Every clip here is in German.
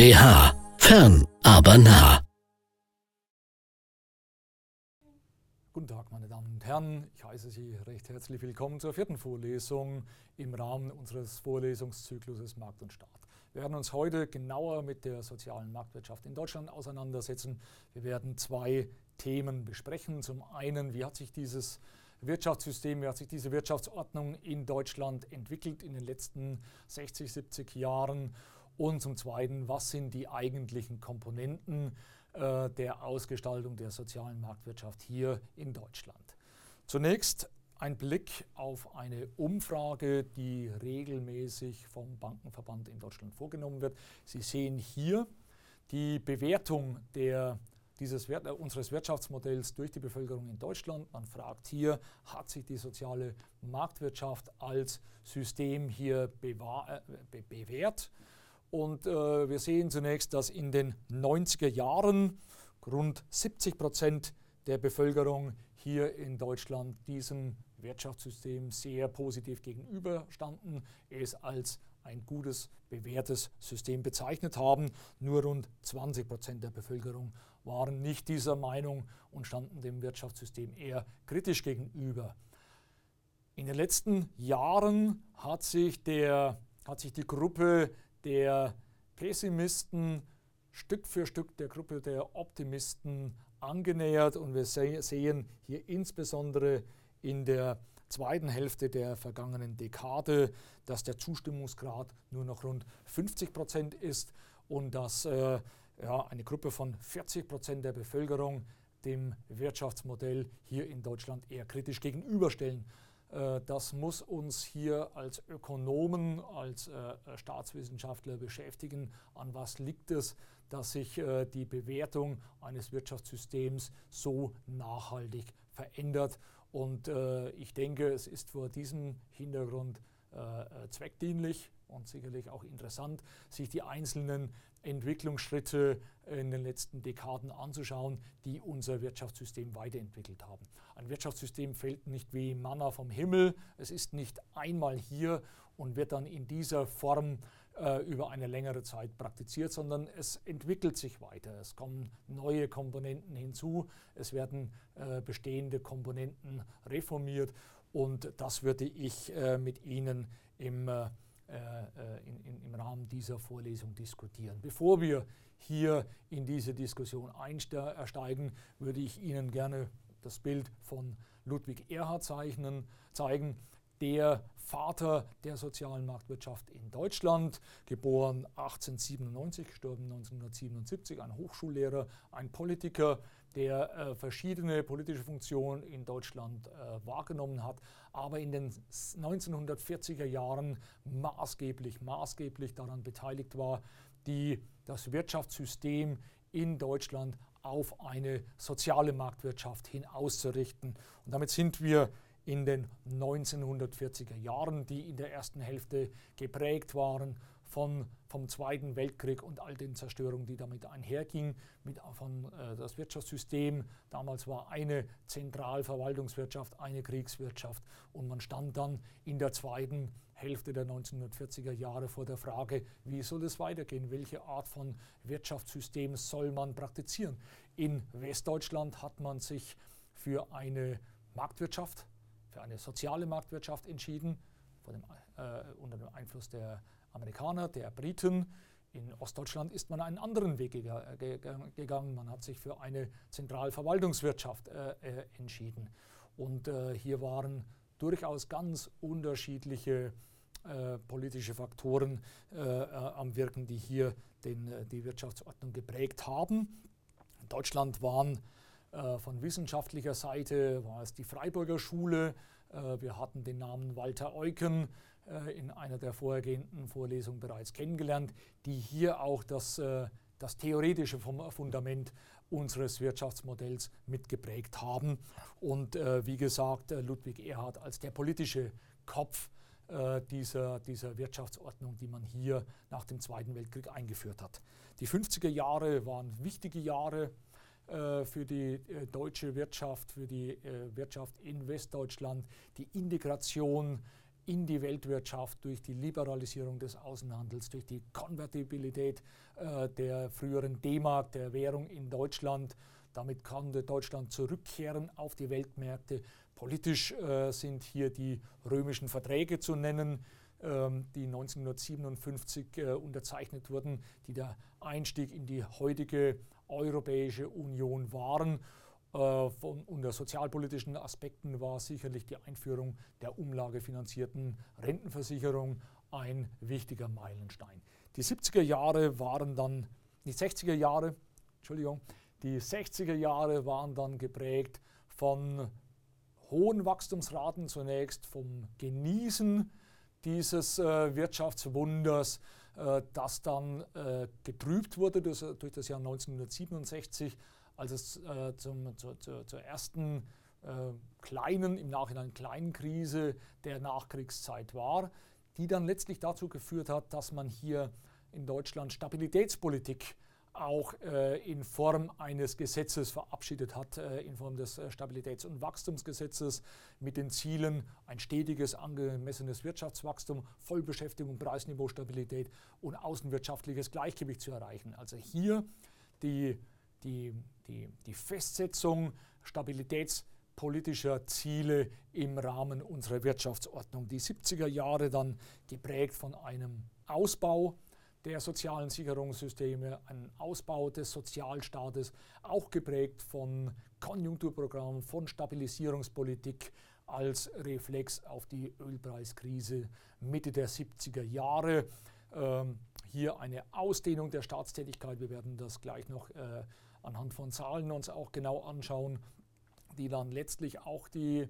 BH. Fern, aber nah. Guten Tag, meine Damen und Herren. Ich heiße Sie recht herzlich willkommen zur vierten Vorlesung im Rahmen unseres Vorlesungszykluses Markt und Staat. Wir werden uns heute genauer mit der sozialen Marktwirtschaft in Deutschland auseinandersetzen. Wir werden zwei Themen besprechen. Zum einen, wie hat sich dieses Wirtschaftssystem, wie hat sich diese Wirtschaftsordnung in Deutschland entwickelt in den letzten 60, 70 Jahren? Und zum Zweiten, was sind die eigentlichen Komponenten äh, der Ausgestaltung der sozialen Marktwirtschaft hier in Deutschland? Zunächst ein Blick auf eine Umfrage, die regelmäßig vom Bankenverband in Deutschland vorgenommen wird. Sie sehen hier die Bewertung der dieses, äh, unseres Wirtschaftsmodells durch die Bevölkerung in Deutschland. Man fragt hier, hat sich die soziale Marktwirtschaft als System hier äh, be bewährt? Und äh, wir sehen zunächst, dass in den 90er Jahren rund 70 Prozent der Bevölkerung hier in Deutschland diesem Wirtschaftssystem sehr positiv gegenüberstanden, es als ein gutes, bewährtes System bezeichnet haben. Nur rund 20 Prozent der Bevölkerung waren nicht dieser Meinung und standen dem Wirtschaftssystem eher kritisch gegenüber. In den letzten Jahren hat sich, der, hat sich die Gruppe der Pessimisten Stück für Stück der Gruppe der Optimisten angenähert und wir sehen hier insbesondere in der zweiten Hälfte der vergangenen Dekade, dass der Zustimmungsgrad nur noch rund 50 Prozent ist und dass äh, ja, eine Gruppe von 40 Prozent der Bevölkerung dem Wirtschaftsmodell hier in Deutschland eher kritisch gegenüberstellen. Äh, das muss uns hier als Ökonomen, als äh, Staatswissenschaftler beschäftigen. An was liegt es, dass sich äh, die Bewertung eines Wirtschaftssystems so nachhaltig verändert? Und ich denke, es ist vor diesem Hintergrund zweckdienlich und sicherlich auch interessant, sich die einzelnen Entwicklungsschritte in den letzten Dekaden anzuschauen, die unser Wirtschaftssystem weiterentwickelt haben. Ein Wirtschaftssystem fällt nicht wie Manna vom Himmel, es ist nicht einmal hier und wird dann in dieser Form äh, über eine längere Zeit praktiziert, sondern es entwickelt sich weiter. Es kommen neue Komponenten hinzu, es werden äh, bestehende Komponenten reformiert und das würde ich äh, mit Ihnen im äh, äh, in, in, im Rahmen dieser Vorlesung diskutieren. Bevor wir hier in diese Diskussion einsteigen, würde ich Ihnen gerne das Bild von Ludwig Erhard zeichnen, zeigen der Vater der sozialen Marktwirtschaft in Deutschland, geboren 1897, gestorben 1977, ein Hochschullehrer, ein Politiker, der äh, verschiedene politische Funktionen in Deutschland äh, wahrgenommen hat, aber in den 1940er Jahren maßgeblich, maßgeblich daran beteiligt war, die, das Wirtschaftssystem in Deutschland auf eine soziale Marktwirtschaft hin auszurichten. Und damit sind wir in den 1940er Jahren, die in der ersten Hälfte geprägt waren von, vom Zweiten Weltkrieg und all den Zerstörungen, die damit einhergingen, mit, von äh, das Wirtschaftssystem. Damals war eine Zentralverwaltungswirtschaft, eine Kriegswirtschaft und man stand dann in der zweiten Hälfte der 1940er Jahre vor der Frage, wie soll es weitergehen, welche Art von Wirtschaftssystem soll man praktizieren. In Westdeutschland hat man sich für eine Marktwirtschaft für eine soziale Marktwirtschaft entschieden, dem, äh, unter dem Einfluss der Amerikaner, der Briten. In Ostdeutschland ist man einen anderen Weg gegangen. Man hat sich für eine Zentralverwaltungswirtschaft äh, äh, entschieden. Und äh, hier waren durchaus ganz unterschiedliche äh, politische Faktoren äh, am Wirken, die hier den, die Wirtschaftsordnung geprägt haben. In Deutschland waren äh, von wissenschaftlicher Seite war es die Freiburger Schule. Äh, wir hatten den Namen Walter Eucken äh, in einer der vorhergehenden Vorlesungen bereits kennengelernt, die hier auch das, das theoretische Fundament unseres Wirtschaftsmodells mitgeprägt haben. Und wie gesagt, Ludwig Erhard als der politische Kopf dieser, dieser Wirtschaftsordnung, die man hier nach dem Zweiten Weltkrieg eingeführt hat. Die 50er Jahre waren wichtige Jahre äh, für die äh, deutsche Wirtschaft, für die äh, Wirtschaft in Westdeutschland, die Integration in die Weltwirtschaft durch die Liberalisierung des Außenhandels, durch die Konvertibilität äh, der früheren D-Mark, der Währung in Deutschland. Damit konnte Deutschland zurückkehren auf die Weltmärkte. Politisch äh, sind hier die römischen Verträge zu nennen, ähm, die 1957 äh, unterzeichnet wurden, die der Einstieg in die heutige Europäische Union waren. Äh, von, unter sozialpolitischen Aspekten war sicherlich die Einführung der umlagefinanzierten Rentenversicherung ein wichtiger Meilenstein. Die 70er Jahre waren dann, die 60er Jahre, Entschuldigung, die 60er Jahre waren dann geprägt von hohen Wachstumsraten zunächst, vom Genießen dieses äh, Wirtschaftswunders, das dann äh, getrübt wurde durch, durch, das Jahr 1967 als es äh, zum, zu, zu, zur ersten äh, kleinen, im Nachhinein kleinen Krise der Nachkriegszeit war, die dann letztlich dazu geführt hat, dass man hier in Deutschland Stabilitätspolitik auch äh, in Form eines Gesetzes verabschiedet hat, äh, in Form des äh, Stabilitäts- und Wachstumsgesetzes mit den Zielen, ein stetiges, angemessenes Wirtschaftswachstum, Vollbeschäftigung, Preisniveaustabilität und außenwirtschaftliches Gleichgewicht zu erreichen. Also hier die die, die, die Festsetzung stabilitätspolitischer Ziele im Rahmen unserer Wirtschaftsordnung. Die 70er Jahre dann geprägt von einem Ausbau der sozialen Sicherungssysteme, einem Ausbau des Sozialstaates, auch geprägt von Konjunkturprogrammen, von Stabilisierungspolitik als Reflex auf die Ölpreiskrise Mitte der 70er Jahre. Ähm, hier eine Ausdehnung der Staatstätigkeit. Wir werden das gleich noch äh, anhand von Zahlen uns auch genau anschauen, die dann letztlich auch die,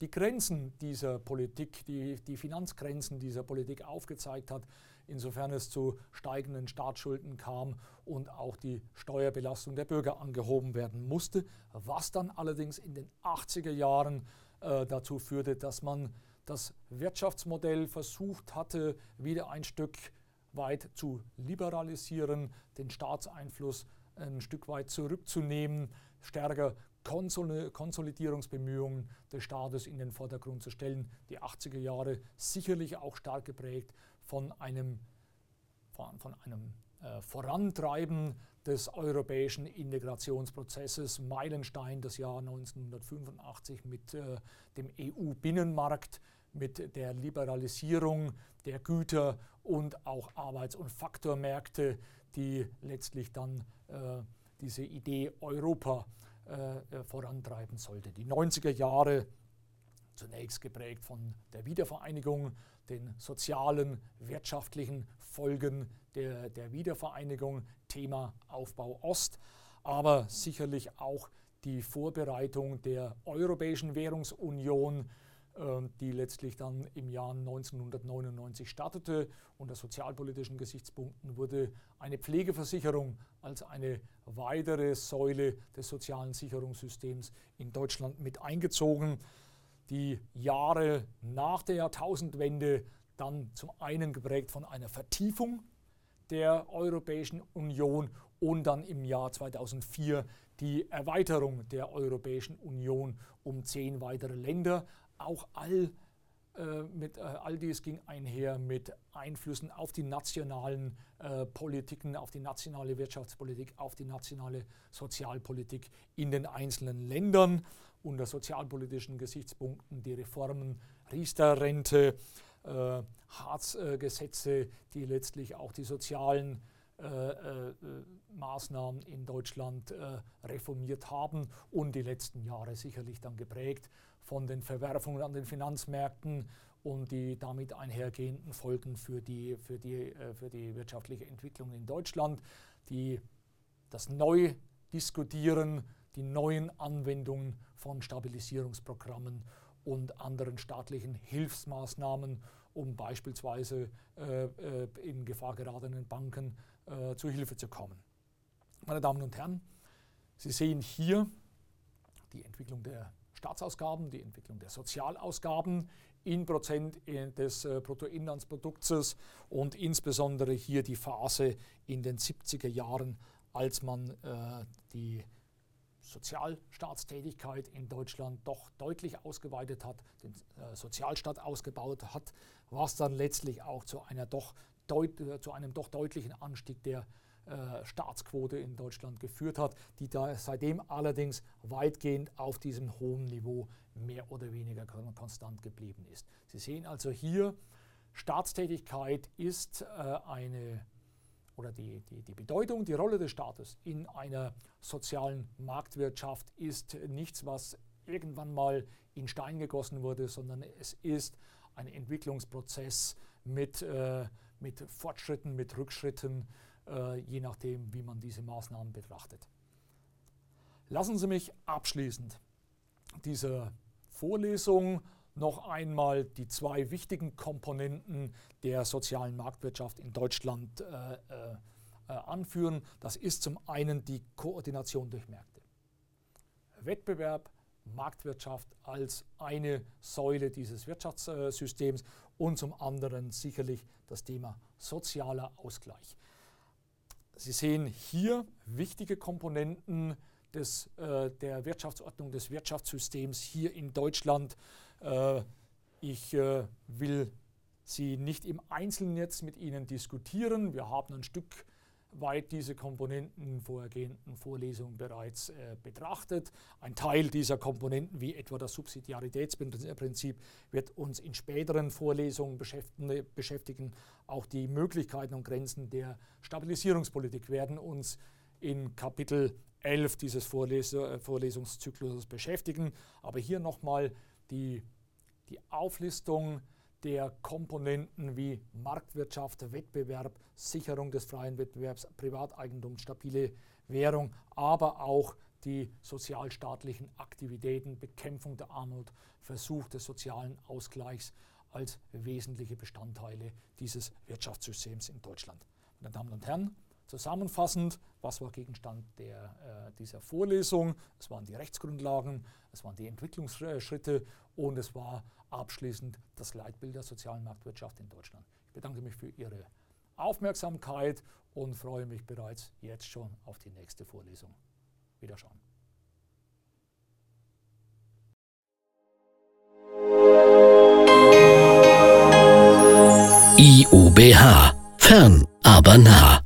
die Grenzen dieser Politik, die, die Finanzgrenzen dieser Politik aufgezeigt hat, insofern es zu steigenden Staatsschulden kam und auch die Steuerbelastung der Bürger angehoben werden musste, was dann allerdings in den 80er Jahren äh, dazu führte, dass man das Wirtschaftsmodell versucht hatte, wieder ein Stück weit zu liberalisieren, den Staatseinfluss ein Stück weit zurückzunehmen, stärker Konsolidierungsbemühungen des Staates in den Vordergrund zu stellen. Die 80er Jahre sicherlich auch stark geprägt von einem, von, von einem äh, Vorantreiben des europäischen Integrationsprozesses. Meilenstein das Jahr 1985 mit äh, dem EU-Binnenmarkt, mit der Liberalisierung der Güter und auch Arbeits- und Faktormärkte, die letztlich dann äh, diese Idee Europa äh, äh vorantreiben sollte. Die 90er Jahre zunächst geprägt von der Wiedervereinigung, den sozialen, wirtschaftlichen Folgen der, der Wiedervereinigung, Thema Aufbau Ost, aber sicherlich auch die Vorbereitung der Europäischen Währungsunion, ähm, die letztlich dann im Jahr 1999 startete. Unter sozialpolitischen Gesichtspunkten wurde eine Pflegeversicherung als eine weitere Säule des sozialen Sicherungssystems in Deutschland mit eingezogen. Die Jahre nach der Jahrtausendwende dann zum einen geprägt von einer Vertiefung der Europäischen Union und dann im Jahr 2004 die Erweiterung der Europäischen Union um zehn weitere Länder, auch all, äh, mit, äh, all dies ging einher mit Einflüssen auf die nationalen äh, Politiken, auf die nationale Wirtschaftspolitik, auf die nationale Sozialpolitik in den einzelnen Ländern. Unter sozialpolitischen Gesichtspunkten die Reformen Riester-Rente, äh, Harz-Gesetze, die letztlich auch die sozialen äh, äh, Maßnahmen in Deutschland äh, reformiert haben und die letzten Jahre sicherlich dann geprägt von den Verwerfungen an den Finanzmärkten und die damit einhergehenden Folgen für die, für die, äh, für die wirtschaftliche Entwicklung in Deutschland, die, das Neudiskutieren, die neuen Anwendungen von Stabilisierungsprogrammen und anderen staatlichen Hilfsmaßnahmen, um beispielsweise äh, äh, in Gefahr geratenen Banken äh, zu Hilfe zu kommen. Meine Damen und Herren, Sie sehen hier die Entwicklung der Staatsausgaben, die Entwicklung der Sozialausgaben in Prozent des äh, Bruttoinlandsproduktes und insbesondere hier die Phase in den 70er Jahren, als man äh, die Sozialstaatstätigkeit in Deutschland doch deutlich ausgeweitet hat, den äh, Sozialstaat ausgebaut hat, was dann letztlich auch zu, einer doch äh, zu einem doch deutlichen Anstieg der äh, Staatsquote in Deutschland geführt hat, die da seitdem allerdings weitgehend auf diesem hohen Niveau mehr oder weniger konstant geblieben ist. Sie sehen also hier, Staatstätigkeit ist eine oder die, die, die Bedeutung, die Rolle des Staates in einer sozialen Marktwirtschaft ist nichts, was irgendwann mal in Stein gegossen wurde, sondern es ist ein Entwicklungsprozess mit, äh, mit Fortschritten, mit Rückschritten, äh, je nachdem, wie man diese Maßnahmen betrachtet. Lassen Sie mich abschließend diese Vorlesung noch einmal die zwei wichtigen Komponenten der sozialen Marktwirtschaft in Deutschland äh, äh, äh, anführen. Das ist zum einen die Koordination durch Märkte. Wettbewerb, Marktwirtschaft als eine Säule dieses Wirtschaftssystems und zum anderen sicherlich das Thema sozialer Ausgleich. Sie sehen hier wichtige Komponenten des, äh, der Wirtschaftsordnung des Wirtschaftssystems hier in Deutschland. Äh, ich äh, will sie nicht im Einzelnen jetzt mit Ihnen diskutieren. Wir haben ein Stück weit diese Komponenten vorhergehenden Vorlesungen bereits äh, betrachtet. Ein Teil dieser Komponenten, wie etwa das Subsidiaritätsprinzip, wird uns in späteren Vorlesungen beschäftigen. Auch die Möglichkeiten und Grenzen der Stabilisierungspolitik werden uns in Kapitel 11 dieses Vorles Vorlesungszyklus beschäftigen. Aber hier nochmal die, die Auflistung der Komponenten wie Marktwirtschaft, Wettbewerb, Sicherung des freien Wettbewerbs, Privateigentum, stabile Währung, aber auch die sozialstaatlichen Aktivitäten, Bekämpfung der Armut, Versuch des sozialen Ausgleichs als wesentliche Bestandteile dieses Wirtschaftssystems in Deutschland. Meine Damen und Herren, Zusammenfassend, was war Gegenstand der, äh, dieser Vorlesung? Es waren die Rechtsgrundlagen, es waren die Entwicklungsschritte und es war abschließend das Leitbild der sozialen Marktwirtschaft in Deutschland. Ich bedanke mich für Ihre Aufmerksamkeit und freue mich bereits jetzt schon auf die nächste Vorlesung. Wiederschauen. IUBH. Fern, aber nah.